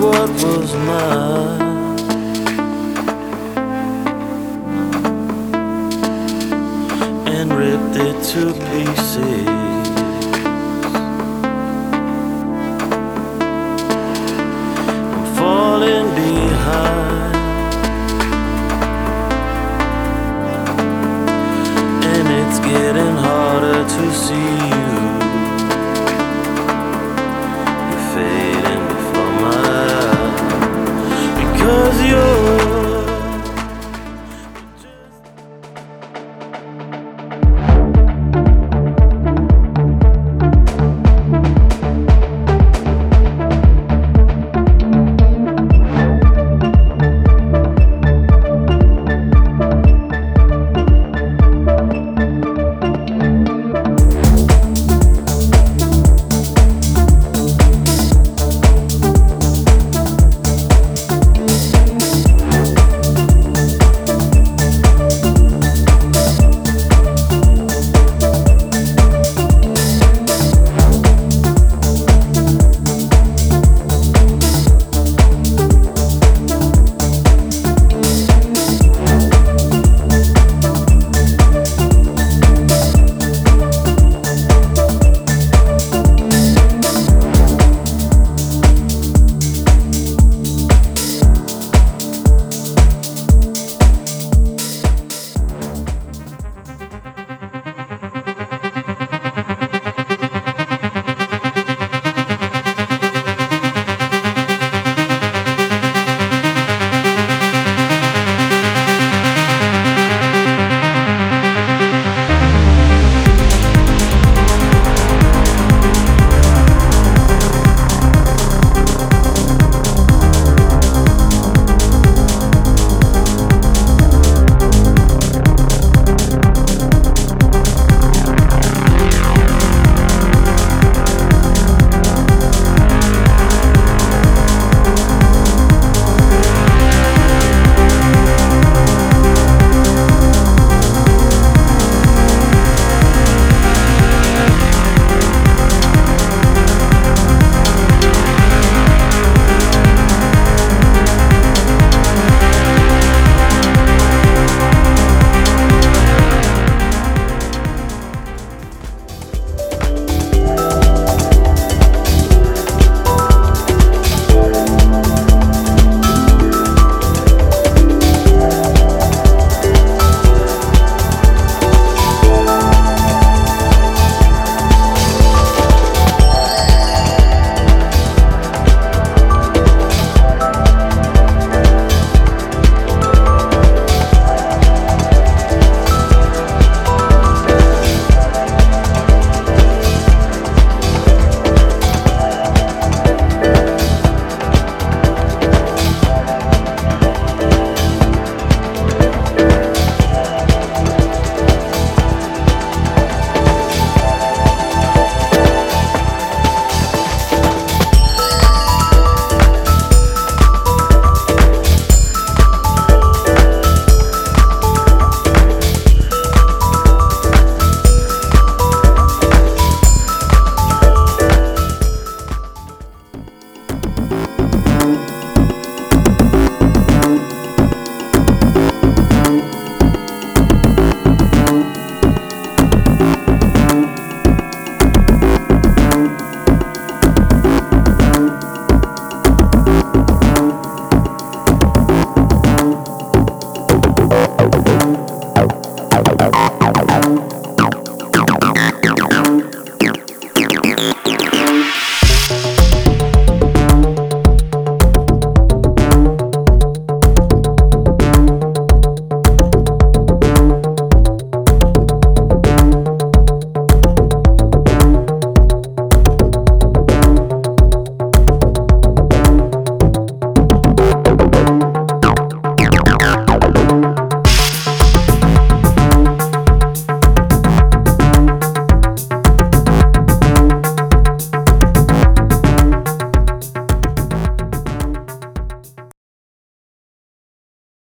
what was mine.